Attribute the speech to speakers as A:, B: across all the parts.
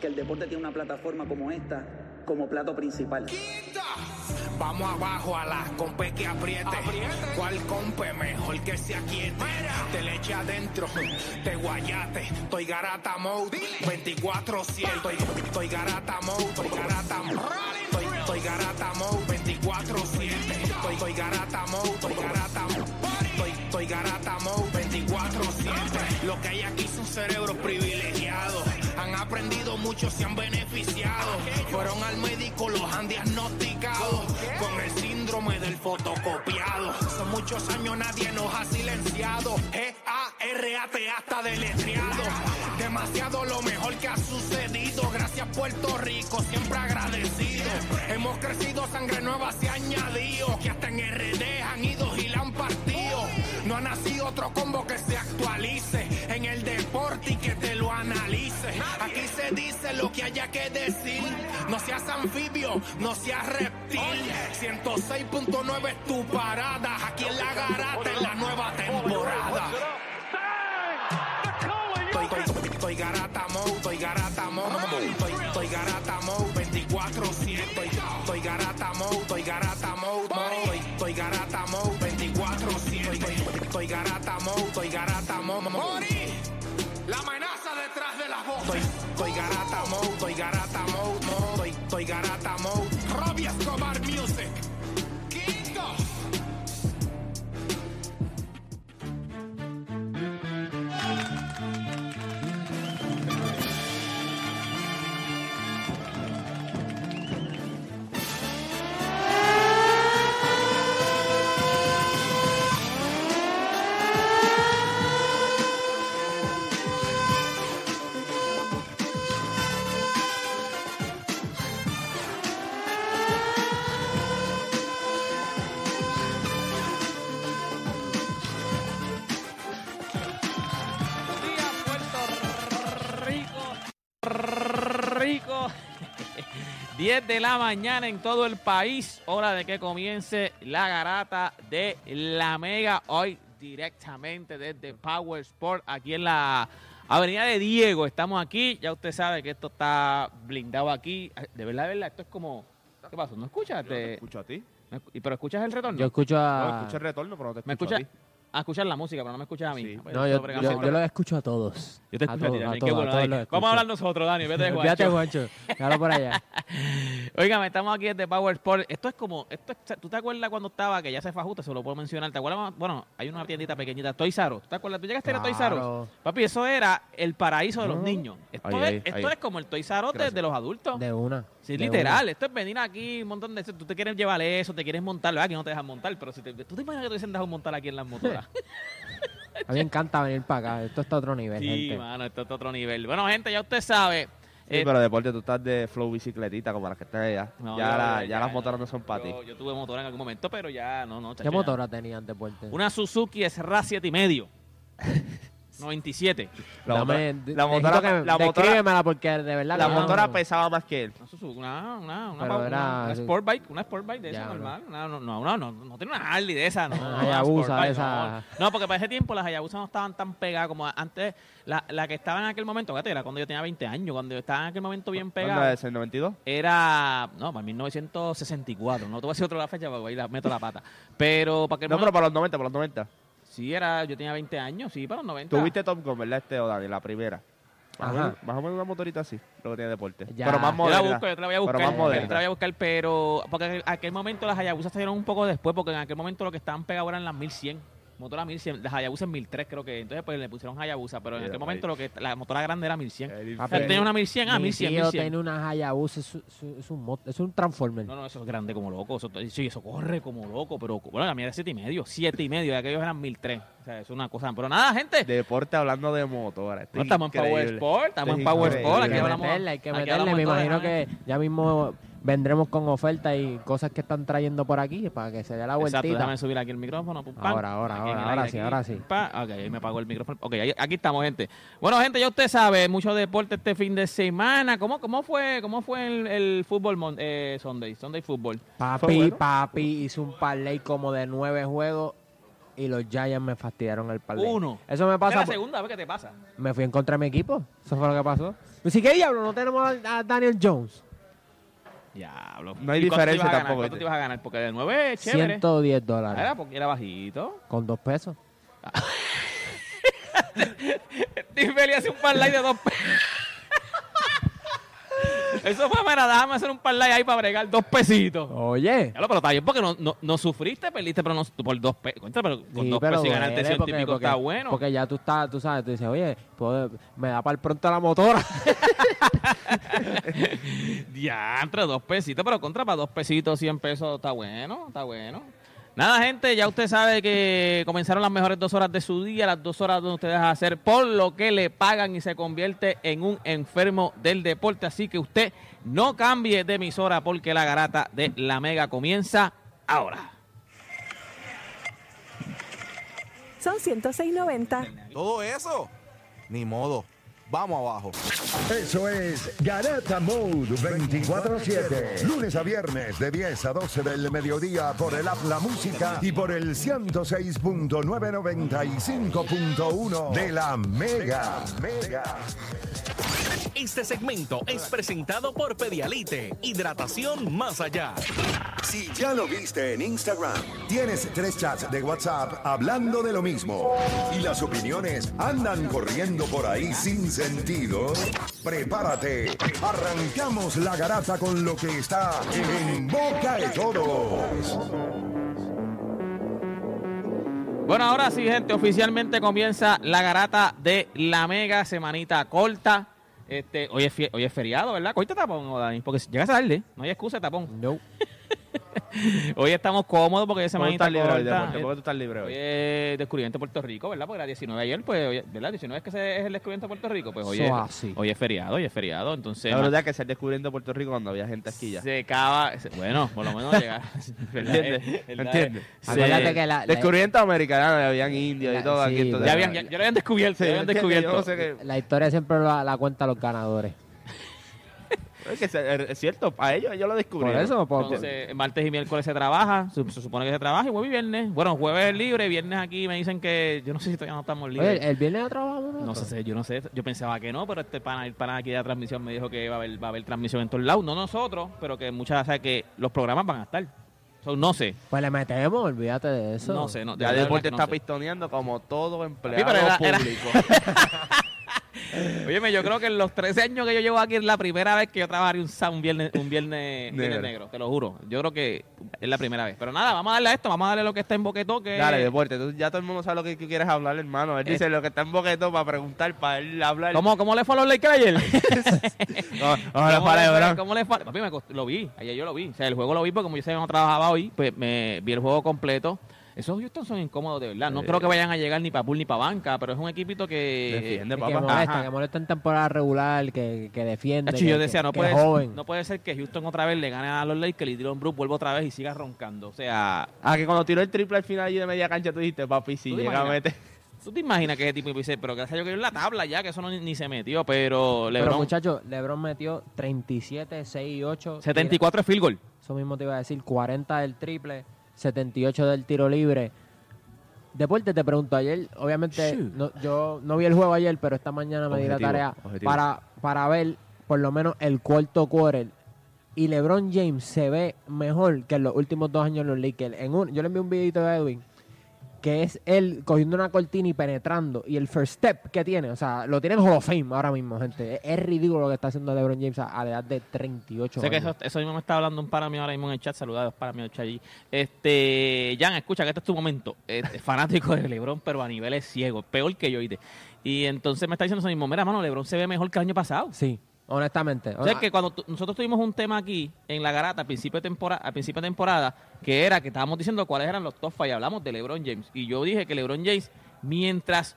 A: que el deporte tiene una plataforma como esta como plato principal.
B: Vamos abajo a la compe que apriete. ¿Cuál compe mejor que se aquiete? Te le eche adentro, te guayate. Estoy garata mode, 24-7. Estoy, estoy garata mode, estoy garata mode. Estoy, garata mode, 24-7. Estoy, estoy garata mode, estoy garata mode. Estoy, estoy garata mode, 24-7. Lo que hay aquí son cerebros privilegiados. Aprendido mucho, se han beneficiado. Fueron al médico, los han diagnosticado con el síndrome del fotocopiado. Son muchos años, nadie nos ha silenciado. G-A-R-A-T hasta deletreado. Demasiado lo mejor que ha sucedido. Gracias, Puerto Rico, siempre agradecido. Hemos crecido, sangre nueva se ha añadido. Que hasta en RD han ido y la han partido. No ha nacido otro combo que se actualice lo que haya que decir. No seas anfibio, no seas reptil. 106.9 es tu parada. Aquí en la garata en la nueva temporada. Estoy, garata mode, estoy garata mode, estoy, estoy garata mode, 24-7, estoy garata mode,
C: 10 de la mañana en todo el país. Hora de que comience la garata de la Mega. Hoy directamente desde Power Sport, aquí en la Avenida de Diego. Estamos aquí. Ya usted sabe que esto está blindado aquí. De verdad, de verdad, esto es como. ¿Qué pasó? ¿No escuchas?
D: Yo no te escucho a ti.
C: ¿me escu- ¿Pero escuchas el retorno?
E: Yo escucho
D: No,
E: a...
D: escucho el retorno, pero no te
C: ¿Me
D: escucho
C: escuchas?
D: a ti.
C: A escuchar la música, pero no me escuchas a mí.
D: Sí.
C: Pues
E: No, yo, yo, yo los escucho a todos.
C: Yo te
E: A
C: escucho a ti
E: a todos,
C: bueno,
E: a todos
C: Dani.
E: los
C: Vamos a hablar nosotros, Dani. Vete de
E: Fíjate,
C: guacho.
E: Juancho. Déjalo por allá.
C: Oigan, estamos aquí desde Power Sport. Esto es como, esto es- ¿tú te acuerdas cuando estaba, que ya se fue ajuste, se lo puedo mencionar? ¿Te acuerdas? Bueno, hay una tiendita pequeñita, Toys R Us. ¿Te acuerdas? ¿Tú llegaste a ir a Toys R Us?
E: Claro.
C: Papi, eso era el paraíso de los
E: No.
C: niños. Esto,
D: Ahí,
C: es,
D: ahí,
C: esto
D: ahí.
C: es como el Toys R Us de, los adultos.
E: De una.
C: Sí,
E: de
C: literal. Esto es venir aquí, un montón de... Tú te quieres llevar eso, te quieres montar, ¿verdad? Que no te dejan montar, pero si te, tú te imaginas que te dicen dejar montar aquí en las motoras.
E: A mí me encanta venir para acá. Esto está a otro nivel,
C: sí,
E: gente.
C: mano, esto es otro nivel. Bueno, gente, ya usted sabe.
D: Sí,
C: eh,
D: pero deporte, tú estás de flow bicicletita como las que están allá.
C: no,
D: ya,
C: yo-
D: la-
C: yo-
D: ya las motoras no son para ti.
C: yo, tuve motora en algún momento, pero ya no, no.
E: ¿Qué
C: chacho, ya.
E: motora tenían deporte?
C: Una Suzuki SRA 7 y medio. 97.
D: La
E: Dame-
D: motora- la motora-
E: que
D: la motora-
E: porque de verdad
D: La
E: que no-
D: motora pesaba más que él.
C: Una Suzuki, una, una, una,
E: era-
C: una Sport Bike, una Sport Bike de esa normal. No, no, no, no, no tiene una Harley de esa, no.
E: Hayabusa
C: Bike,
E: esa.
C: No. Porque para ese tiempo las Hayabusa no estaban tan pegadas como antes. La, la que estaba en aquel momento, fíjate, era cuando yo tenía 20 años, cuando yo estaba en aquel momento bien
D: ¿Cuándo
C: pegada.
D: es el 92?
C: Era, no, para 1964. No te voy a decir otra fecha porque ahí la meto la pata. Pero para que
D: No, pero para los 90, para los 90.
C: Sí, era, yo tenía 20 años, sí, para los 90.
D: Tuviste Top Gun, ¿verdad, este o Dani? La primera. Más o,
E: Ajá.
D: menos, más o menos una motorita así, lo que tiene deporte.
E: Ya.
D: Pero más
C: Yo la
D: moderna.
C: busco, yo te la voy a buscar.
D: Pero más
C: yo te la
D: moderna.
C: voy a buscar, pero. Porque en aquel momento las Hayabusa salieron un poco después, porque en aquel momento lo que estaban pegados eran las 1100. Motora 1100, la Hayabusa es 1003 creo que, entonces pues le pusieron Hayabusa, pero en
D: Mira,
C: aquel momento lo que la motora grande era 1100.
D: El
E: Papi,
C: Él tenía una 1100, ah,
E: Mi
C: 1100,
E: tío
C: 1100.
E: tiene una Hayabusa, es, es- es un, mo- es un Transformer.
C: No, no, eso es grande como loco. Eso, sí, eso corre como loco, pero bueno, la mía era 7 y medio, 7 y medio, y aquellos eran 1003. O sea, es una cosa. Pero nada, gente.
D: Deporte hablando de motora. esto
C: No,
D: es
C: estamos en Power
D: increíble.
C: Sport, estamos en
D: es
C: Power. Sport.
E: hay
C: Aquí
E: que
C: hablamos.
E: meterle, hay que
C: aquí
E: meterle.
C: hablamos
E: Me
C: todo
E: imagino que ya mismo vendremos con ofertas y cosas que están trayendo por aquí para que se dé la
C: Exacto,
E: vueltita.
C: déjame subir aquí el micrófono. pum, pam.
E: Ahora, ahora, ahora, ahora sí, ahora sí.
C: pa. Ok, ahí me apagó el micrófono. Ok, ahí- aquí estamos, gente. Bueno, gente, ya usted sabe, mucho deporte este fin de semana. ¿Cómo, cómo fue cómo fue el, el fútbol mon- eh, Sunday? Sunday Football.
E: Papi,
D: bueno.
E: papi hizo un parlay como de nueve juegos y los Giants me fastidiaron el parlay.
C: Uno.
E: Eso me pasa.
C: es la
E: por-
C: segunda vez que te pasa.
E: Me fui en contra de mi equipo. Eso fue lo que pasó. Pues sí, ¿qué diablo? No tenemos a Daniel Jones.
C: Diablo.
D: No hay
C: ¿Y cuánto te
D: diferencia tampoco,
C: ¿Cuánto te ibas a ganar? Porque de 9 es chévere.
E: 110
C: Ah,
E: dólares.
C: Era porque era bajito.
E: Con dos pesos.
C: Tiffany hace un parlay de dos pesos. Eso fue, mira, déjame hacer un parlay ahí para bregar dos pesitos.
E: Oye.
C: Claro, pero está bien porque no, no, no sufriste, perdiste, pero no por dos pesos. Contra, pero con
E: Sí,
C: dos
E: pero
C: pesos y ganarte
E: porque-
C: pico
E: porque-
C: está bueno.
E: Porque ya tú estás, tú sabes, tú dices, oye, puedo- me da para el pronto la motora.
C: Ya, entre dos pesitos, pero contra para dos pesitos, 100 pesos, está bueno, está bueno. Nada, gente, ya usted sabe que comenzaron las mejores dos horas de su día, las dos horas donde usted deja de hacer por lo que le pagan y se convierte en un enfermo del deporte. Así que usted no cambie de emisora porque la garata de la Mega comienza ahora.
F: Son 106.90.
G: Todo eso. Ni modo. Vamos abajo.
H: Eso es Garata Mode 24-7. Lunes a viernes de 10 a 12 del mediodía por el App La Música y por el 106.995.1 de la Mega. Mega.
I: Este segmento es presentado por Pedialite, hidratación más allá.
H: Si ya lo viste en Instagram, tienes tres chats de WhatsApp hablando de lo mismo y las opiniones andan corriendo por ahí sin sentido, prepárate. Arrancamos la garata con lo que está en boca de todos.
C: Bueno, ahora sí, gente, oficialmente comienza la garata de la Mega, semanita corta. Este, hoy es, hoy es feriado, ¿verdad? Hoy te tapón, ¿no, Dani, porque si llegas tarde, no hay excusa de tapón.
E: No.
C: Hoy estamos cómodos porque es
D: ¿Por qué tú
C: semanita
D: libre hoy? ¿Por qué tú estás libre
C: Hoy
D: hoy?
C: es descubrimiento de Puerto Rico, ¿verdad? Porque era 19 ayer, pues, hoy- ¿verdad? 19 es que se- es el descubrimiento de Puerto Rico, pues hoy, es,
E: así.
C: hoy es feriado, hoy es feriado, entonces...
D: La verdad que se descubriendo Puerto Rico cuando había gente aquí ya.
C: Se acaba, se- bueno, por lo menos llegar.
D: ¿Entiendes? ¿Entiendes?
E: Acuérdate que la, la-
D: Descubrimiento americano, habían indios y todo aquí.
C: ya, habían, ya, ya lo habían descubierto,
D: Sí,
C: ya lo habían descubierto.
D: Yo no sé qué-
E: la historia siempre la, la cuenta los ganadores.
D: Es que es- es cierto, a ellos, ellos lo
E: Por
D: descubrieron.
E: eso, por-
C: Entonces, martes y miércoles se trabaja, se, se supone que se trabaja y jueves y viernes. Bueno, jueves es libre, viernes aquí me dicen que yo no sé si todavía no estamos libres.
E: Oye, el viernes no trabajamos
C: no
E: nosotros?
C: sé, yo no sé, yo pensaba que no, pero este pana, el pana aquí de la transmisión me dijo que va a haber, va a haber transmisión en todos lados, no nosotros, pero que muchas, o sea, que los programas van a estar. No sé,
E: Pues le metemos, olvídate de eso.
C: no sé, no, de
D: Ya deporte
C: no
D: está
C: sé.
D: pistoneando como todo empleado
C: Sí, pero era- era-
D: público.
C: Óyeme, yo creo que en los 13 años que yo llevo aquí es la primera vez que yo trabajaré un, viernes, un viernes, viernes
D: Negro.
C: te lo juro. Yo creo que es la primera vez. Pero nada, vamos a darle a esto, vamos a darle lo que está en boquetó, que
D: Dale, deporte. Tú, ya todo el mundo sabe lo que tú quieres hablar, hermano. Él dice lo que está en boquetón para preguntar, para él hablar.
C: ¿Cómo, ¿Cómo le fue a los Lakers ayer?
D: No, no,
C: ¿Cómo,
D: no, para,
C: le fue. ¿Cómo le fue? Papi, me cost- lo vi, ayer yo lo vi. O sea, el juego lo vi porque como yo que no trabajaba hoy, pues me vi el juego completo. Esos Houston son incómodos de verdad. No
D: Sí.
C: creo que vayan a llegar ni para pool ni para banca, pero es un equipito que...
D: Defiende,
E: que
D: papá.
E: molesta,
C: Ajá.
E: que molesta en temporada regular, que, que defiende. Que,
C: yo decía,
E: que-
C: no
E: que
C: puede,
E: joven.
C: no puede ser que Houston otra vez le gane a los Lakers y Dylan Brooks vuelva otra vez y siga roncando. O sea,
D: Ah, que cuando tiró el triple al final y de media cancha tú dijiste, papi, si
C: ¿Tú te
D: llega a meter.
C: ¿tú te imaginas que ese tipo dice, pero gracias a Dios que en la tabla ya, que eso no, ni, se metió, pero
E: Pero
C: LeBron,
E: muchachos, LeBron metió 37, 6 y 8.
C: 74 es field goal.
E: Eso mismo te iba a decir, 40 del triple, 78 del tiro libre. Deporte, te pregunto, ayer, obviamente, no- yo no vi el juego ayer, pero esta mañana me di la tarea
D: objetivo.
E: para, para ver por lo menos el cuarto quarter. Y LeBron James se ve mejor que en los últimos dos años en los Lakers. En un, yo le envié un videito a Edwin que es él cogiendo una cortina y penetrando, y el first step que tiene, o sea, lo tiene en Hall of Fame ahora mismo, gente. Es, ridículo lo que está haciendo LeBron James a, a la edad de 38
C: Sé que eso, eso mismo me está hablando un para mí ahora mismo en el chat. Saludados para mí allí. Este, Jan, escucha que este es tu momento. Este, fanático de LeBron, pero a niveles ciegos. Peor que yo, ¿oíste? Y entonces me está diciendo eso mismo. Mira, mano, LeBron se ve mejor que el año pasado.
E: Sí, honestamente.
C: O sea, que cuando nosotros tuvimos un tema aquí en la garata a principio de temporada, a principio de temporada, que era que estábamos diciendo cuáles eran los top five, y hablamos de LeBron James. Y yo dije que LeBron James, mientras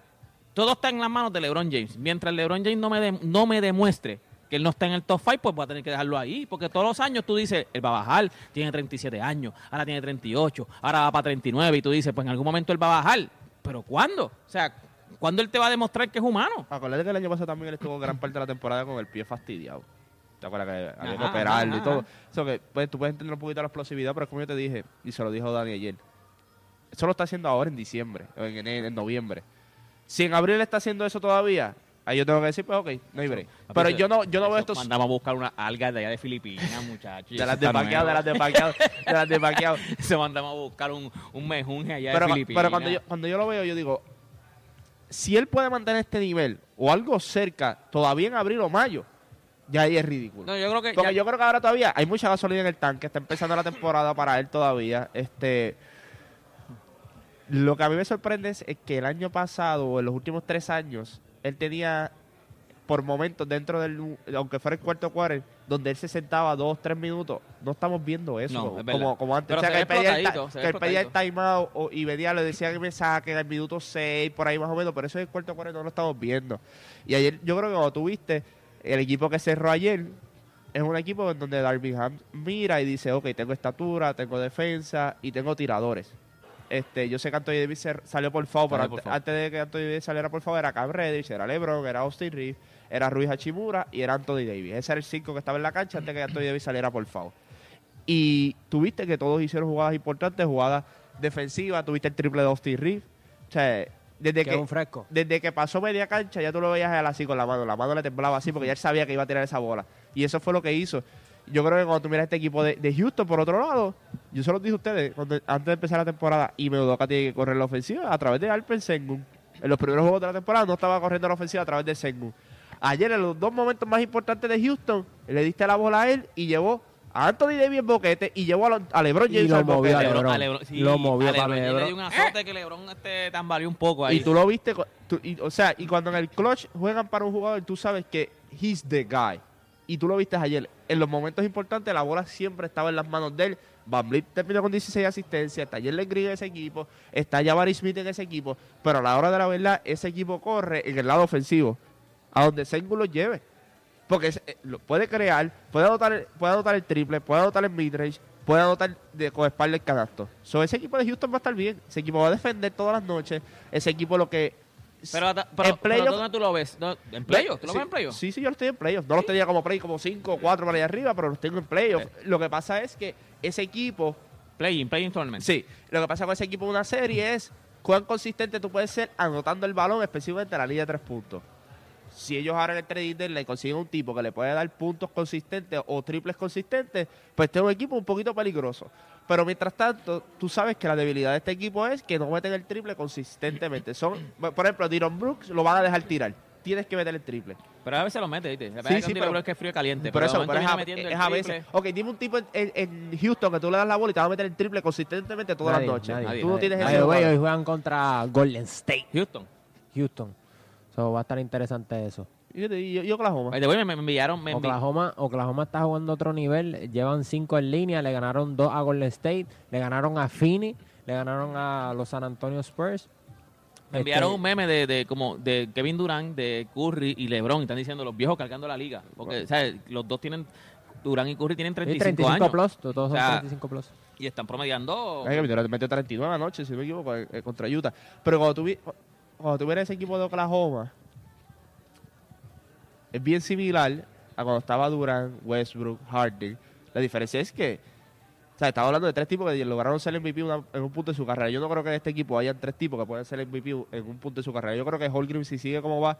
C: todo está en las manos de LeBron James, mientras LeBron James no me, de- no me demuestre que él no está en el top five, pues voy a tener que dejarlo ahí. Porque todos los años tú dices, él va a bajar, tiene 37 años, ahora tiene 38, ahora va para 39, y tú dices, pues en algún momento él va a bajar. ¿Pero cuándo? O sea, ¿cuándo él te va a demostrar que es humano?
D: Acuérdate que el año pasado también él estuvo gran parte de la temporada con el pie fastidiado. ¿Te acuerdas que había que operarlo y todo?
C: ajá.
D: Eso que pues, tú puedes entender un poquito la explosividad, pero es como yo te dije, y se lo dijo Dani ayer. Eso lo está haciendo ahora en diciembre, o en, enero, en noviembre. Si en abril está haciendo eso todavía, ahí yo tengo que decir, pues ok, no hay break. Pero yo no, yo no veo
C: Eso
D: estos...
C: Mandamos a buscar unas algas de allá de Filipinas, muchachos.
D: De las de paqueado, de las de paqueado, de las de paqueado.
C: Se mandamos a buscar un, un mejunje allá
D: pero,
C: de Filipinas.
D: pero cuando yo cuando yo lo veo, yo digo, si él puede mantener este nivel o algo cerca, todavía en abril o mayo, ya ahí es ridículo.
C: No, yo creo que
D: Porque
C: ya-
D: yo creo que ahora todavía hay mucha gasolina en el tanque, está empezando la temporada para él todavía. Este, lo que a mí me sorprende es, es que el año pasado, o en los últimos tres años, él tenía por momentos dentro del, aunque fuera el cuarto cuarto, donde él se sentaba dos, tres minutos, no estamos viendo eso
C: No,
D: como,
C: es verdad.
D: como, como antes.
C: Pero
D: o sea,
C: se
D: que él pedía el,
C: se ve
D: que él pedía el timeout o- y venía, le decía que me saquen al minuto 6, por ahí más o menos, pero eso en el cuarto cuarto no lo estamos viendo. Y ayer, yo creo que cuando tuviste el equipo que cerró ayer, es un equipo en donde Darby Ham mira y dice, ok, tengo estatura, tengo defensa y tengo tiradores. Este, yo sé que Anthony Davis salió por pero
C: por
D: antes, de que Anthony Davis saliera por foul era Cam Reddish, era LeBron, era Austin Reeves, era Ruiz Hachimura y era Anthony Davis. Ese era el 5 que estaba en la cancha antes que Anthony Davis saliera por foul. Y tuviste que todos hicieron jugadas importantes, jugadas defensivas, tuviste el triple de Austin Reeves. O sea, desde
E: Que
D: que,
E: es un fresco.
D: desde que pasó media cancha ya tú lo veías a él así con la mano. La mano le temblaba así porque ya él sabía que iba a tirar esa bola. Y eso fue lo que hizo. Yo creo que cuando tú miras este equipo de, de Houston, por otro lado, yo se los dije a ustedes cuando- antes de empezar la temporada, y Meudoka tiene que correr la ofensiva a través de Alpen Sengun. En los primeros juegos de la temporada no estaba corriendo la ofensiva a través de Sengun. Ayer, en los dos momentos más importantes de Houston, le diste la bola a él y llevó a Anthony Davis boquete y llevó a, lo- a LeBron
E: Y
D: James
E: lo
D: al
E: movió
D: boquete.
E: a
C: Lebron-
E: LeBron.
C: a Lebron- sí,
E: Lo movió
C: a
E: para
C: Lebron Le dio un azote que LeBron este, tambaleó un poco ahí.
D: Y tú lo viste, tú- y- o sea, y cuando en el clutch juegan para un jugador, tú sabes que he's the guy. Y tú lo viste ayer. En los momentos importantes, la bola siempre estaba en las manos de él. Van Vliet terminó con 16 asistencias. Está Jalen Green en ese equipo. Está Jabari Smith en ese equipo. Pero a la hora de la verdad, ese equipo corre en el lado ofensivo. A donde Sengun lo lleve. Porque eh, lo puede crear, puede anotar, el- puede anotar el triple, puede anotar el midrange, puede anotar de, con espalda el canasto. So, ese equipo de Houston va a estar bien. Ese equipo va a defender todas las noches. Ese equipo lo que
C: Pero, pero,
D: en
C: pero ¿dónde tú lo ves? ¿En playoff? ¿Tú lo
D: Sí,
C: ves en playoff?
D: Sí, sí, yo lo estoy en playoff. No los tenía como play, como 5 o 4 para allá arriba, pero los tengo en playoff. Lo que pasa es que ese equipo,
C: Play-in, play-in tournament.
D: sí, lo que pasa con ese equipo de una serie es cuán consistente tú puedes ser anotando el balón, específicamente en la línea de tres puntos. Si ellos ahora en el trading deadline consiguen un tipo que le puede dar puntos consistentes o triples consistentes, pues este es un equipo un poquito peligroso. Pero mientras tanto, tú sabes que la debilidad de este equipo es que no meten el triple consistentemente. Son, por ejemplo, Dyron Brooks lo van a dejar tirar. Tienes que meter el triple.
C: Pero a veces lo mete, ¿viste? La
D: Sí, sí, pero-
C: es que es frío y caliente.
D: Por
C: pero
D: eso, pero es, a, es a veces. Ok, dime un tipo en, en- en Houston que tú le das la bola y te va a meter el triple consistentemente todas
E: Nadie,
D: las noches.
E: nadie,
D: tú no
E: nadie.
D: tienes
E: By
D: ese
E: hoy juegan contra Golden State.
C: Houston.
E: Houston. So, va a estar interesante eso.
D: Y yo, y Oklahoma.
C: Me, me enviaron... Me envi-
E: Oklahoma, Oklahoma está jugando a otro nivel. Llevan cinco en línea. Le ganaron dos a Golden State. Le ganaron a Phoenix. Le ganaron a los San Antonio Spurs.
C: Me enviaron
E: Este,
C: un meme de, de como de Kevin Durant, de Curry y LeBron. y Están diciendo los viejos cargando la liga. Porque, ¿sabes? Los dos tienen... Durant y Curry tienen
E: sí,
C: 35,
E: 35
C: años.
E: plus. Todos son
C: O sea,
E: 35 plus.
C: Y están promediando...
D: Ay, que metió- metió 39 anoche, si no me equivoco, eh, contra Utah. Pero cuando tú, vi- cuando tú ves ese equipo de Oklahoma, es bien similar a cuando estaba Durant, Westbrook, Harden. La diferencia es que, o sea, estaba hablando de tres tipos que lograron ser MVP una- en un punto de su carrera. Yo no creo que en este equipo hayan tres tipos que puedan ser MVP en un punto de su carrera. Yo creo que Holgrim, si sigue como va,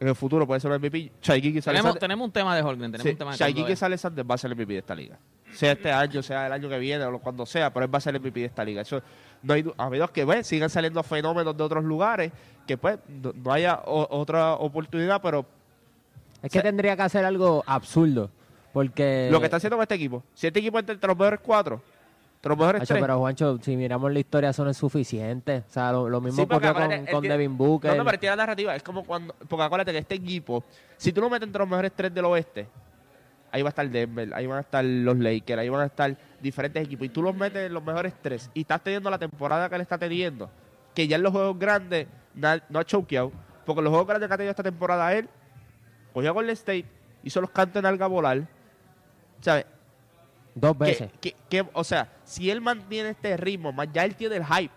D: en el futuro puede ser un MVP. Shai Gilgeous
C: tenemos, tenemos un tema de Holgren. Tenemos
D: Sí,
C: un tema de
D: Gilgeous Alexander va a ser el MVP de esta liga. Sea este año, sea el año que viene, o cuando sea, pero él va a ser el MVP de esta liga. Eso, no hay, a menos que pues, sigan saliendo fenómenos de otros lugares, que pues no, no haya o- otra oportunidad, pero
E: Es que tendría que hacer algo absurdo. Porque.
D: lo que está haciendo con este equipo, si este equipo entre los mejores cuatro, entre los mejores
E: Hacho,
D: tres,
E: pero Juancho, si miramos la historia, eso no es suficiente. O sea, lo, lo mismo
D: Sí, porque
E: con, con Devin Booker.
D: No, no, pero tiene la narrativa. Es como cuando. Porque acuérdate que este equipo, si tú lo metes entre los mejores tres del oeste, ahí va a estar Denver, ahí van a estar los Lakers, ahí van a estar diferentes equipos. Y tú los metes en los mejores tres y estás teniendo la temporada que él está teniendo, que ya en los juegos grandes no ha choqueado. Porque los juegos grandes que ha tenido esta temporada él, cogió a Golden State, hizo los cantos en alga volar. ¿Sabes?
E: Dos veces.
D: que- que- o sea, si él mantiene este ritmo, más ya él tiene el hype.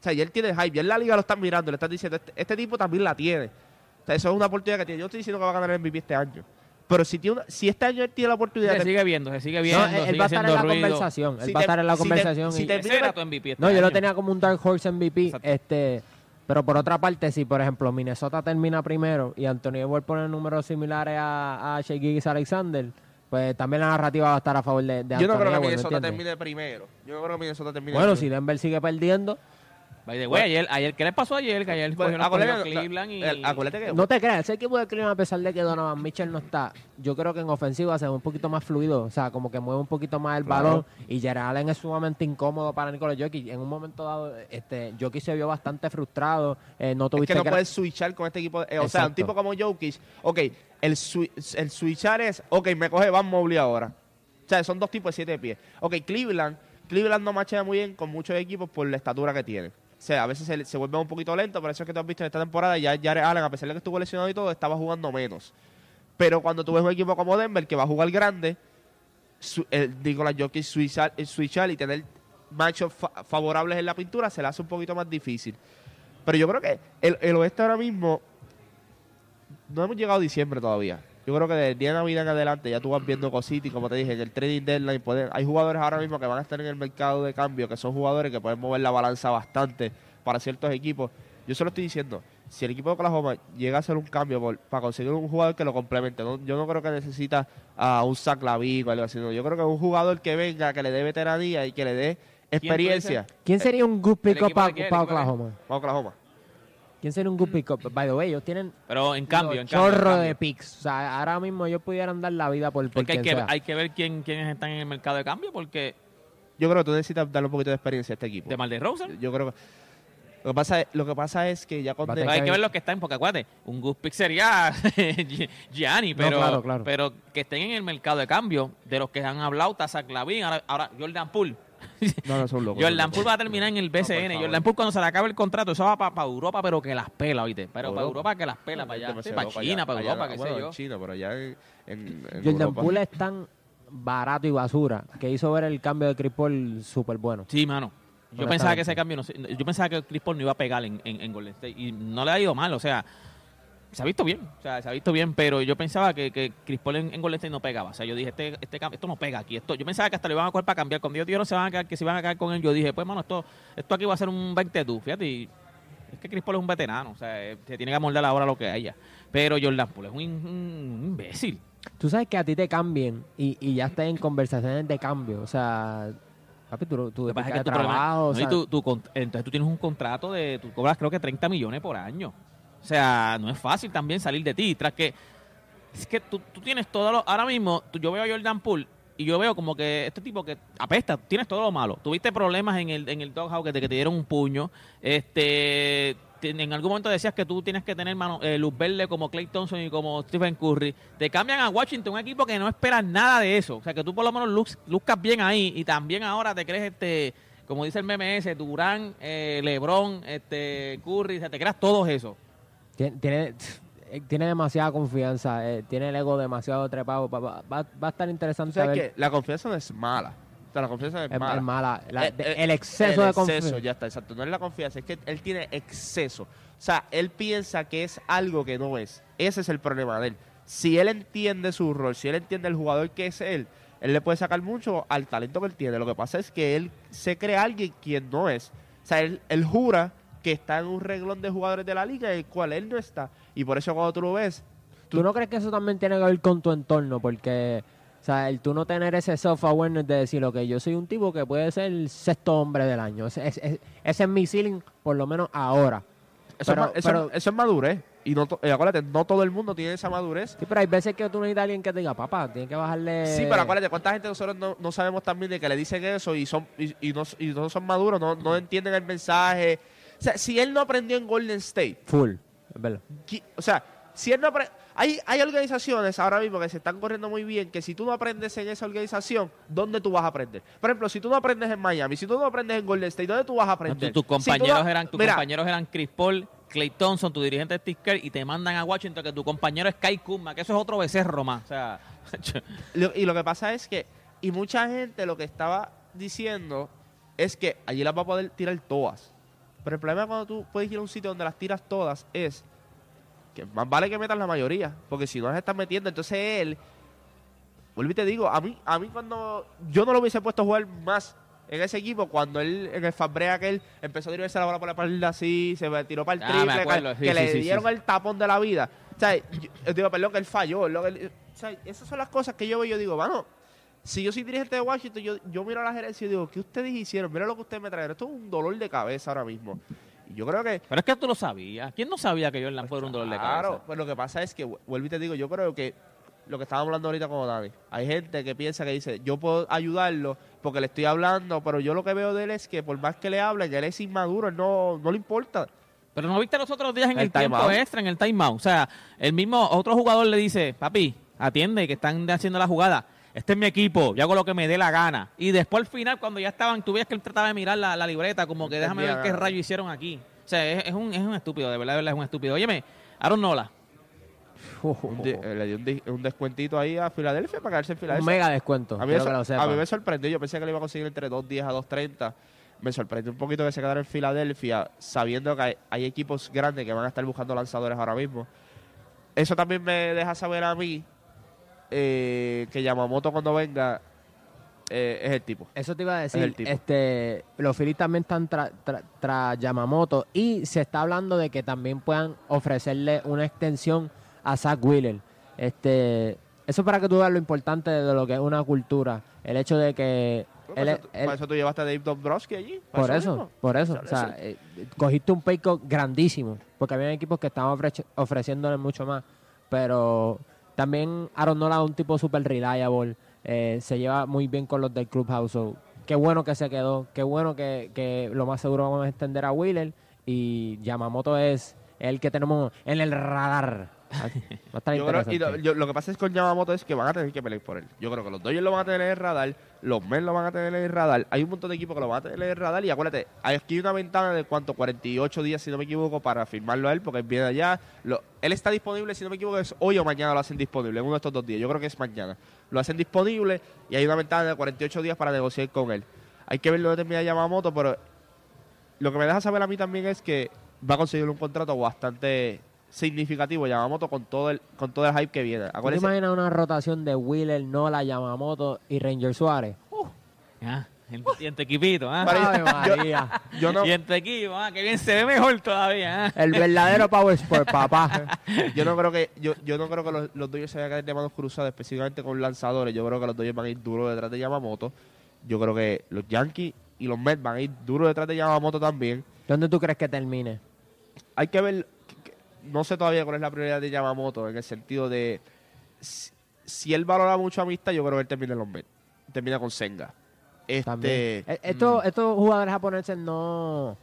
D: O sea, ya él tiene el hype. Ya en la liga lo están mirando, le están diciendo, este, este tipo también la tiene. O sea, eso es una oportunidad que tiene. Yo estoy diciendo que va a ganar el MVP este año. Pero si, tiene una- si este año él tiene la oportunidad
C: Se
D: de...
C: sigue viendo, se sigue
E: No,
C: viendo.
E: él, él
C: sigue
E: va a estar en la
C: ruido.
E: conversación. Él
D: Si
E: va a estar en la
D: si te-
E: conversación.
D: si
E: y-
D: te-
C: era tu MVP este
E: No, yo lo tenía como un Dark Horse MVP.
C: Exacto.
E: Este, pero por otra parte, si por ejemplo Minnesota termina primero y Anthony Edwards pone números similares a, a Shea Gilgeous Alexander, pues también la narrativa va a estar a favor de, de
D: Yo no
E: Anthony
D: creo que
E: Edwards, ¿me
D: Minnesota termine primero. Yo no creo que Minnesota termine
E: Bueno,
D: primero.
E: si Denver sigue perdiendo,
C: By the way, ayer, ayer, ¿qué le pasó ayer? Que ayer
D: Bueno, acuérdate-
C: Cleveland y...
D: el- acuérdate que...
E: no te creas, ese equipo de Cleveland, a pesar de que Donovan Mitchell no está, yo creo que en ofensiva se ve un poquito más fluido, o sea, como que mueve un poquito más el
D: Claro.
E: balón y Jared Allen es sumamente incómodo para Nicolás Jokic. En un momento dado, este, Jokic se vio bastante frustrado, eh, no
D: Es
E: tuviste
D: que no puedes switchar con este equipo. eh, o sea, un tipo como Jokic, ok, el, swi- el switchar es, ok, me coge Van Mobley ahora. O sea, son dos tipos de siete pies. Ok, Cleveland, Cleveland no machea muy bien con muchos equipos por la estatura que tiene. Sea, a veces se, vuelve un poquito lento, por eso es que tú has visto en esta temporada, ya Jared Allen, a pesar de que estuvo lesionado y todo, estaba jugando menos. Pero cuando tú ves un equipo como Denver, que va a jugar grande, su- el Nicolás Jokic switchar, eh, switchar y tener matchups fa- favorables en la pintura, se le hace un poquito más difícil. Pero yo creo que el, el oeste ahora mismo no hemos llegado a diciembre todavía. Yo creo que desde el día de Navidad en adelante ya tú vas viendo cositas y como te dije, en el trading deadline pueden- hay jugadores ahora mismo que van a estar en el mercado de cambio, que son jugadores que pueden mover la balanza bastante para ciertos equipos. Yo solo estoy diciendo, si el equipo de Oklahoma llega a hacer un cambio por- para conseguir un jugador que lo complemente, no- yo no creo que necesita a un Zach Lavin o algo así, no. yo creo que un jugador que venga, que le dé veteranía y que le dé experiencia
E: ¿Quién sería un good
C: ¿El
E: pick para Oklahoma?
D: para Oklahoma.
E: ¿Quién sería un good pick By the way, ellos tienen
C: Pero en cambio, en en
E: chorro
C: cambio.
E: de picks. O sea, ahora mismo ellos pudieran dar la vida por, por
C: Porque hay que,
E: sea.
C: hay que ver quién, quiénes están en el mercado de cambio, porque
D: Yo creo que tú necesitas darle un poquito de experiencia a este equipo.
C: de Mal de Rosen.
D: Yo creo que lo que pasa es, lo que pasa es que ya con De-
C: Pero hay
E: que ver-
C: los que están, porque acuérdate, un good pick sería Gi- Gianni,
E: No,
C: pero,
E: claro, claro.
C: pero que estén en el mercado de cambio, de los que han hablado, Tazak Lavin, ahora, ahora Jordan Poole.
D: No, no son locos.
C: Jordan Poole va a terminar en el BCN.
D: favor.
C: Jordan Poole cuando se le acabe el contrato, eso va para Europa, pero que las pela, ¿oíste? Pero para
D: Europa.
C: Que las pela, para allá. Sí, para China, para Europa,
D: no-
C: qué
D: bueno,
C: sé yo.
D: en China, pero allá en, en, en
E: Jordan
D: Europa.
E: Poole es tan barato y basura que hizo ver el cambio de Chris Paul súper bueno.
C: Sí, mano. Yo pensaba que ese cambio, no yo pensaba que Chris Paul no iba a pegar en, en, en Golden State y no le ha ido mal, o sea, se ha visto bien, o sea, se ha visto bien, pero yo pensaba que, que Chris Paul en, en Golden State no pegaba, o sea, yo dije, este, este esto no pega aquí, esto, yo pensaba que hasta le iban a coger para cambiar, cuando ellos dijeron se van a quedar, que se iban a quedar con él, yo dije, pues, mano, esto, esto aquí va a ser un 20 fíjate, y es que Chris Paul es un veterano, o sea, eh, se tiene que amoldar ahora lo que haya, pero Jordan Poole es un, un imbécil.
E: Tú sabes que a ti te cambien y, y ya estés en conversaciones de cambio. O sea, papi, tú, tú
C: tu problema-
E: trabajo. o
C: y
E: sea,
C: tu con- entonces tú tienes un contrato de, tú cobras creo que 30 millones por año. O sea, no es fácil también salir de ti. Tras que, es que tú, tienes todo lo, ahora mismo, yo veo a Jordan Poole y yo veo como que este tipo que apesta, tienes todo lo malo. Tuviste problemas en el, en el doghouse que te, dieron un puño. Este, te- en algún momento decías que tú tienes que tener mano, eh, luz verde como Clay Thompson y como Stephen Curry. Te cambian a Washington, un equipo que no esperas nada de eso. O sea, que tú por lo menos luz, luzcas bien ahí y también ahora te crees este como dice el MMS, Durán, eh, Lebron, este, Curry, o sea, te creas todos eso.
E: Tiene, tiene, eh, tiene demasiada confianza, eh, tiene el ego demasiado trepado. Va, va- va- a estar
D: O
E: interesante
D: sea,
E: ver.
D: que la confianza no es mala. O sea, la confianza no es,
E: Es-
D: mala.
E: es mala. La-
D: Eh,
E: el exceso de
D: exceso,
E: confianza.
D: ya está, exacto. No es la confianza, es que él tiene exceso. O sea, él piensa que es algo que no es. Ese es el problema de él. Si él entiende su rol, si él entiende el jugador que es él, él le puede sacar mucho al talento que él tiene. Lo que pasa es que él se cree alguien quien no es. O sea, él, él jura que está en un reglón de jugadores de la liga en el cual él no está. Y por eso cuando tú lo ves,
E: ¿Tú no crees que eso también tiene que ver con tu entorno? Porque O sea, el tú no tener ese self-awareness de decir, ok, yo soy un tipo que puede ser el sexto hombre del año. Ese, ese- ese es mi ceiling, por lo menos ahora.
D: Eso,
E: Pero-
D: es, eso-
E: pero-
D: eso es madurez. Y no, y acuérdate, no todo el mundo tiene esa madurez.
E: Sí, pero hay veces que tú necesitas a alguien que te diga, papá, tienes que bajarle...
D: Sí, pero acuérdate, ¿cuánta gente nosotros no, no sabemos también de que le dicen eso y son y, y no, y no son maduros, no, no entienden el mensaje? O sea, si él no aprendió en Golden State,
E: Full, es
D: o sea, si él no hay, hay organizaciones ahora mismo que se están corriendo muy bien, que si tú no aprendes en esa organización, ¿dónde tú vas a aprender? Por ejemplo, si tú no aprendes en Miami, si tú no aprendes en Golden State, ¿dónde tú vas a aprender?
C: tu- tus
D: Si
C: compañeros
D: no-
C: eran tus
D: Mira,
C: compañeros eran Chris Paul, Clay Thompson, tu dirigente Steve Kerr, y te mandan a Washington que tu compañero es Kai Kuzma, que eso es otro becerro más. O sea,
D: Lo- y lo que pasa es que, y mucha gente lo que estaba diciendo es que allí las va a poder tirar todas. Pero el problema cuando tú puedes ir a un sitio donde las tiras todas es que más vale que metas la mayoría, porque si no las estás metiendo, entonces él, vuelvo y te digo, a mí, a mí cuando yo no lo hubiese puesto a jugar más en ese equipo, cuando él en el Fabrea que él empezó a tirarse la bola por la espalda así, se tiró para el
C: Ah,
D: triple,
C: acuerdo,
D: que,
C: sí,
D: que
C: sí,
D: le
C: sí,
D: dieron el tapón de la vida. O sea, yo, digo, perdón, que él falló. lo que él- o sea, esas son las cosas que yo veo y yo digo, bueno, si yo soy dirigente de Washington, yo, yo miro a la gerencia y digo, ¿qué ustedes hicieron? Mira lo que ustedes me trajeron. Esto es un dolor de cabeza ahora mismo. Y yo creo que...
C: pero es que tú lo sabías. ¿Quién no sabía que Jordan fuera un dolor de
D: Claro,
C: cabeza?
D: pues lo que pasa es que, vu- vuelvo y te digo, yo creo que lo que estábamos hablando ahorita con Dani, hay gente que piensa que dice, yo puedo ayudarlo porque le estoy hablando, pero yo lo que veo de él es que por más que le hablen, él es inmaduro, él no, no le importa.
C: Pero no viste los otros días en
D: El
C: el, tiempo extra, en el timeout. O sea, el mismo otro jugador le dice, papi, atiende que están haciendo la jugada. Este es mi equipo, yo hago lo que me dé la gana. Y después al final, cuando ya estaban, tú veías que él trataba de mirar la, la libreta, como que déjame ver qué rayo hicieron aquí. O sea, es, es un, es un estúpido, de verdad, de verdad es un estúpido. Óyeme, Aaron Nola,
D: Un di- eh, le dio un, di- un descuentito ahí a Filadelfia para quedarse en
E: Un
D: Filadelfia.
E: mega descuento,
D: A mí, me,
E: que lo
D: sor-
E: sepan.
D: a mí me sorprendió. Yo pensé que le iba a conseguir entre 2.10 a 2.30. Me sorprendió un poquito que se quedara en Filadelfia, sabiendo que hay, hay equipos grandes que van a estar buscando lanzadores ahora mismo. Eso también me deja saber a mí eh, que Yamamoto cuando venga eh, es el tipo.
E: Eso te iba a
D: Es
E: decir.
D: el tipo.
E: Este, los Phillies también están tras tra, Yamamoto y se está hablando de que también puedan ofrecerle una extensión a Zach Wheeler. Este, eso para que tú veas lo importante de lo que es una cultura. El hecho de que
D: Por
E: él,
D: eso, tú-
E: él-
D: por eso tú llevaste a Dave Dombrowski allí. para
E: por eso, por eso.
D: O sea,
E: eh, cogiste un cut grandísimo, porque había equipos que estaban ofreci- ofreciéndole mucho más. Pero también Aaron Nola es un tipo super reliable, eh, se lleva muy bien con los del Clubhouse. Qué bueno que se quedó, qué bueno que, que lo más seguro vamos a extender a Wheeler. Y Yamamoto es el que tenemos en el radar. Va a estar
D: Yo creo- y lo,
E: interesante.
D: yo- lo que pasa es con Yamamoto es que van a tener que pelear por él. Yo creo que los Dodgers lo van a tener en el radar, los Mets lo van a tener en el radar. Hay un montón de equipos que lo van a tener en el radar. Y acuérdate, hay aquí una ventana de cuánto, 48 días, si no me equivoco, para firmarlo a él, porque él viene allá. Lo- él está disponible, si no me equivoco, es hoy o mañana lo hacen disponible, en uno de estos dos días. Yo creo que es mañana. Lo hacen disponible y hay una ventana de 48 días para negociar con él. Hay que ver lo que termina Yamamoto, pero lo que me deja saber a mí también es que va a conseguir un contrato bastante significativo Yamamoto con todo el con todo el hype que viene.
E: ¿Tú te imaginas una rotación de Wheeler, Nola, Yamamoto y Ranger Suárez?
C: Ah, en- y en tu equipito, ¿ah?
E: Ave María.
D: yo no-
C: Y en tu equipo, ¿ah? Que bien se ve mejor todavía, ¿ah?
E: El verdadero Power Sport, papá.
D: yo no creo que yo, yo no creo que los, los Dodgers se vayan a quedar de manos cruzadas específicamente con lanzadores. Yo creo que los Dodgers van a ir duro detrás de Yamamoto. Yo creo que los Yankees y los Mets van a ir duro detrás de Yamamoto también.
E: ¿Dónde tú crees que termine?
D: Hay que ver, no sé todavía cuál es la prioridad de Yamamoto en el sentido de si, si él valora mucho amistad, yo creo que él termina en los Mets. Termina con Senga.
E: También.
D: Este,
E: Eh, Estos, estos jugadores japoneses no...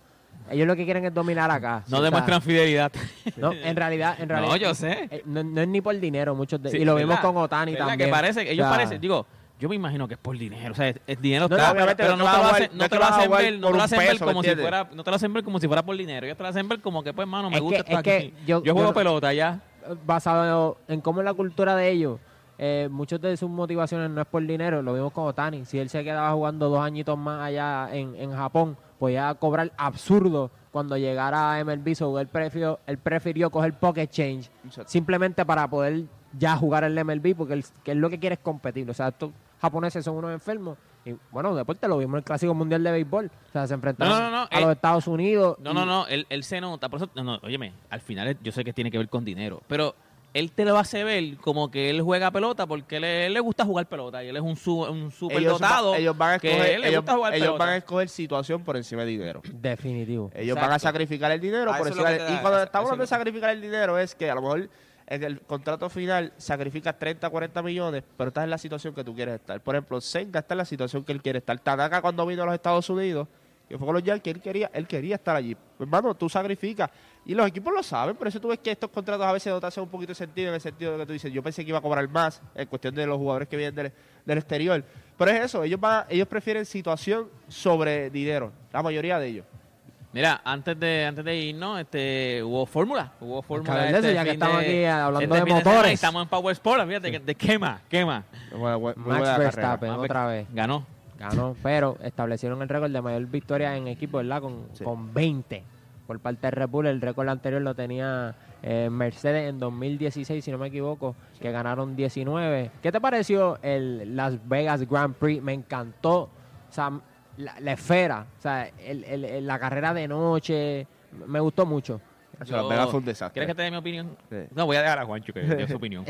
E: Ellos lo que quieren es dominar acá.
C: No
E: O sea,
C: demuestran fidelidad.
E: No, en realidad, en realidad.
C: No, yo sé.
E: eh, No, no es ni por dinero, muchos de
C: Sí,
E: Y lo vimos con Otani también.
C: Que parece, ellos
E: O sea,
C: parecen, digo, yo me imagino que es por dinero. O sea, el, dinero
E: No,
C: está,
D: obviamente
C: pero
D: no te
C: lo hacen, no te lo hacen ver, no te lo hacen ver
D: peso, ¿me
C: como si fuera, no te lo hacen ver como si fuera por dinero. Ellos te lo hacen ver como que, pues, mano, me
E: Es
C: gusta
E: que-
C: estar
E: es
C: aquí.
E: que yo-
C: yo juego
E: yo-
C: pelota ya.
E: basado en cómo es la cultura de ellos, eh, muchas de sus motivaciones no es por dinero, lo vimos con Otani. Si él se quedaba jugando dos añitos más allá en, en Japón, podía cobrar absurdo cuando llegara a MLB. So, él, prefirió, él prefirió coger pocket change
D: Exacto.
E: simplemente para poder ya jugar el MLB, porque él, que él lo que quiere es competir. O sea, estos japoneses son unos enfermos. Y bueno, deporte lo vimos en el Clásico Mundial de Béisbol. O sea, se enfrentaron
C: No, no, no,
E: a los Estados Unidos.
C: No,
E: y-
C: no, no, él, él se nota. Por eso, no, no, óyeme, al final yo sé que tiene que ver con dinero, pero él te lo hace ver como que él juega pelota porque él, él le gusta jugar pelota y él es un, su, un superdotado.
D: va- ellos van a
C: que
D: escoger,
C: él
D: ellos,
C: gusta jugar
D: ellos van a escoger situación por encima de dinero.
E: Definitivo.
D: Ellos van a sacrificar el dinero por encima de- Y cuando estamos hablando de sacrificar el dinero es que a lo mejor en el contrato final sacrificas 30, 40 millones, pero estás en la situación que tú quieres estar. Por ejemplo, Senga está en la situación que él quiere estar. Tanaka cuando vino a los Estados Unidos, que fue con los Yankees, él quería, él quería estar allí. Hermano, tú sacrificas. Y los equipos lo saben, por eso tú ves que estos contratos a veces no te hacen un poquito de sentido, en el sentido de que tú dices, yo pensé que iba a cobrar más, en cuestión de los jugadores que vienen del, exterior. Pero es eso, ellos, van, ellos prefieren situación sobre dinero, la mayoría de ellos.
C: Mira, antes de antes de irnos, este, hubo fórmula. Hubo fórmula.
E: de eso,
C: este
E: ya que estamos aquí hablando
C: este
E: de motores.
C: estamos en Power Sport. Fíjate, que de quema, quema.
E: Max Verstappen, otra vez.
C: Ganó.
E: Ganó, pero establecieron el récord de mayor victoria en equipo, ¿verdad? Con, con 20 por parte de Red Bull. El récord anterior lo tenía eh, Mercedes en 2016, si no me equivoco, que ganaron 19. ¿Qué te pareció el Las Vegas Grand Prix? Me encantó. O sea, la, la esfera, o sea, el- el- el- la carrera de noche, me gustó mucho.
D: Las Vegas fue un desastre.
C: ¿Quieres que te dé mi opinión?
D: Sí.
C: No, voy a dejar a Juancho que dé su opinión.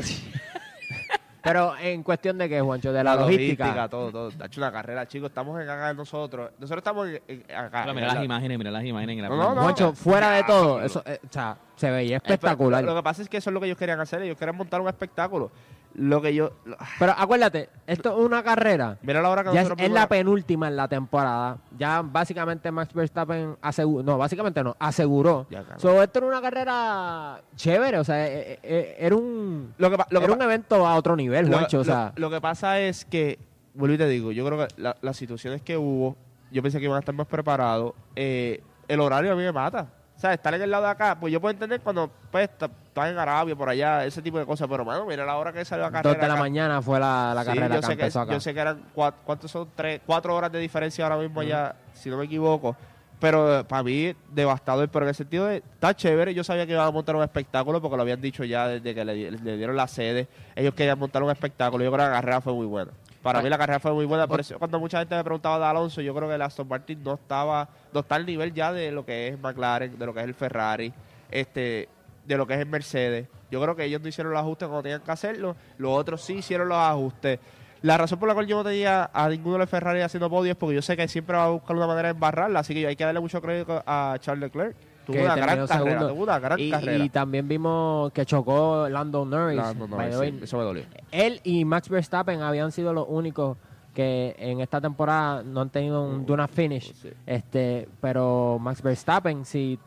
E: Pero en cuestión de que, Juancho, de la, logística,
D: todo, todo. Ha hecho una carrera, chicos. Estamos en acá nosotros. Nosotros estamos en, en- acá.
C: Mira, mira
D: en
C: las
D: la-
C: imágenes, mira las imágenes.
D: No, no, no.
E: Juancho, fuera de todo, eso, eh, o sea, se veía
D: pero
E: espectacular.
D: Lo, lo que pasa es que eso es lo que ellos querían hacer. Ellos querían montar un espectáculo. Lo que yo. lo-
E: Pero acuérdate, esto es una carrera.
D: Mira la hora que
E: Ya es, es la penúltima en la temporada. Ya básicamente Max Verstappen aseguró, no, básicamente no, aseguró.
D: Ya, claro.
E: So, esto era una carrera chévere, o sea, eh, eh, era un
D: Lo que, pa- lo que
E: era un evento a otro nivel,
D: lo-
E: o sea,
D: lo que pasa es que, vuelvo y te digo, yo creo que la- las situaciones que hubo, yo pensé que iban a estar más preparados. Eh, el horario a mí me mata. Sea, estar en el lado de acá, pues yo puedo entender cuando pues, está- estás en Arabia, por allá, ese tipo de cosas. Pero, mano, mira la hora que salió la carrera.
E: dos de la
D: acá.
E: mañana fue la, la
D: Sí,
E: carrera
D: yo sé que,
E: acá.
D: yo sé que eran cuatro, ¿cuántos son? Tres, cuatro horas de diferencia ahora mismo allá, si no me equivoco. Pero eh, para mí, devastador. Pero en el sentido de, está chévere. Yo sabía que iban a montar un espectáculo porque lo habían dicho ya desde que le dieron la sede. Ellos querían montar un espectáculo. Yo creo que la carrera fue muy buena. Para mí la carrera fue muy buena. Por eso cuando mucha gente me preguntaba de Alonso, yo creo que el Aston Martin no estaba, no está al nivel ya de lo que es McLaren, de lo que es el Ferrari, este, de lo que es el Mercedes. Yo creo que ellos no hicieron los ajustes cuando tenían que hacerlo. Los otros sí hicieron los ajustes. La razón por la cual yo no tenía a ninguno de los Ferrari haciendo podio es porque yo sé que siempre va a buscar una manera de embarrarla. Así que hay que darle mucho crédito a Charles Leclerc. Tuvo
E: que
D: una gran
E: terminó
D: carrera.
E: segundo.
D: Tuvo una gran
E: y,
D: carrera.
E: y también vimos que chocó Lando Norris.
D: Lando Norris, sí, eso me dolió.
E: Él y Max Verstappen habían sido los únicos que en esta temporada no han tenido un not finish.
D: Sí.
E: Este, pero Max Verstappen, si,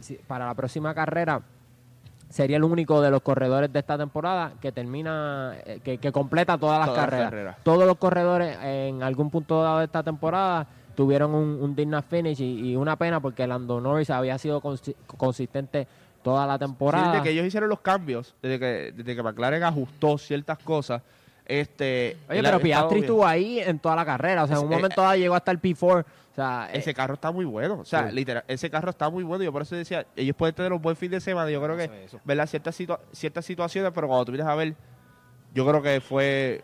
E: si- para la próxima carrera sería el único de los corredores de esta temporada que termina, eh, que, que completa todas las
D: Todas las
E: carreras.
D: carreras.
E: Todos los corredores en algún punto dado de esta temporada tuvieron un, un did not finish y, y una pena porque Lando Norris había sido consi- consistente toda la
D: Sí,
E: temporada.
D: desde que ellos hicieron los cambios, desde que, desde que McLaren ajustó ciertas cosas, este...
E: Oye, pero Piastri estuvo ahí en toda la carrera. O sea, en un
D: Ese-
E: momento
D: eh,
E: dado llegó hasta el P4. O sea, eh,
D: Ese carro está muy bueno. O sea,
E: Sí.
D: literal, ese carro está muy bueno. Yo por eso decía, ellos pueden tener un buen fin de semana. Yo creo que, ¿verdad? Ciertas, situa- ciertas situaciones, pero cuando tú vienes a ver, yo creo que fue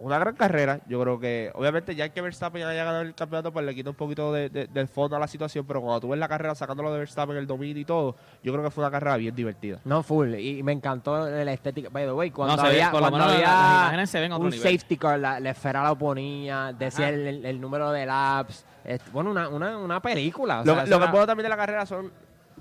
D: una gran carrera. Yo creo que, obviamente, ya que Verstappen haya ganado el campeonato, pues le quita un poquito de, de- del fondo a la situación. Pero cuando tú ves la carrera sacándolo de Verstappen, el dominio y todo, yo creo que fue una carrera bien divertida.
E: no full. Y me encantó la estética. By the way, cuando
C: No, ve-
E: había, cuando
C: la-
E: había
C: las se ven
E: un
C: nivel.
E: safety car, la, la esfera lo ponía, decía el, el- el número de laps. Es- bueno, una, una, una película. o
D: lo
E: sea,
D: lo que puedo también de la carrera son,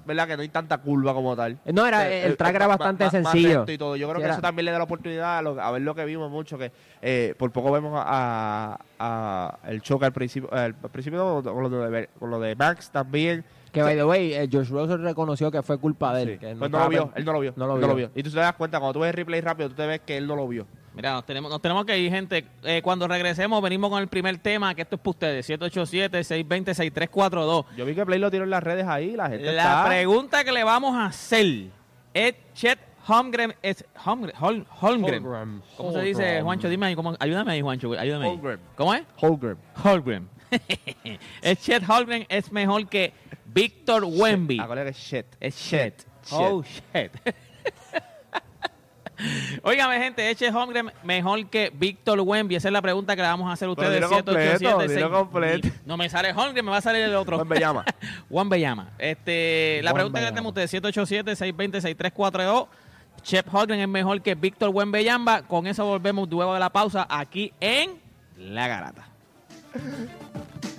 D: ¿verdad? Que no hay tanta curva como tal.
E: No, era,
D: Eh,
E: el
D: eh,
E: track era
D: más-
E: bastante
D: más-
E: sencillo.
D: y todo. Yo creo
E: Sí,
D: que
E: era-
D: eso también le da la oportunidad a, lo- a ver lo que vimos mucho, que eh, por poco vemos a, a- el choque al principio, al principio con, lo de, con lo de Max también.
E: Que, by the way, eh, George Russell reconoció que fue culpa de él.
D: Sí.
E: que
D: Pues no lo vio, él no lo vio,
E: No lo
D: él
E: vio.
D: Y tú te das cuenta, cuando tú ves el replay rápido, tú te ves que él no lo vio.
C: Mira, nos tenemos, nos tenemos que ir, gente. Eh, cuando regresemos, venimos con el primer tema, que esto es para ustedes. 787-620-6342.
D: Yo vi que Play lo tiró en las redes ahí, la gente
C: La
D: está...
C: pregunta que le vamos a hacer es Chet Holmgren. Es Holmgren. Hol- Holmgren.
E: Holmgren.
C: ¿Cómo se dice,
E: Holmgren.
C: Juancho? Dime ahí, ¿cómo? ayúdame ahí, Juancho. Ayúdame ahí.
D: Holmgren.
C: ¿Cómo es?
D: Holmgren.
C: Holmgren. es Chet Holmgren es mejor que Víctor Wemby.
D: Acuérdate que es shit.
C: Es. Shit. Oh, shit. Óigame, gente, Eche Holmgren mejor que Víctor Wemby. Esa es la pregunta que le vamos a hacer a ustedes.
D: dilo completo,
C: 787,
D: dilo completo.
C: No me sale Holmgren, me va a salir el otro.
D: Juan Bellama.
C: Juan Bellama. Este, la
E: Juan
C: pregunta que le tenemos a ustedes, 787-620-6342. Chef Holgren es mejor que Víctor Wembeyamba. Con eso volvemos luego de la pausa aquí en La Garata.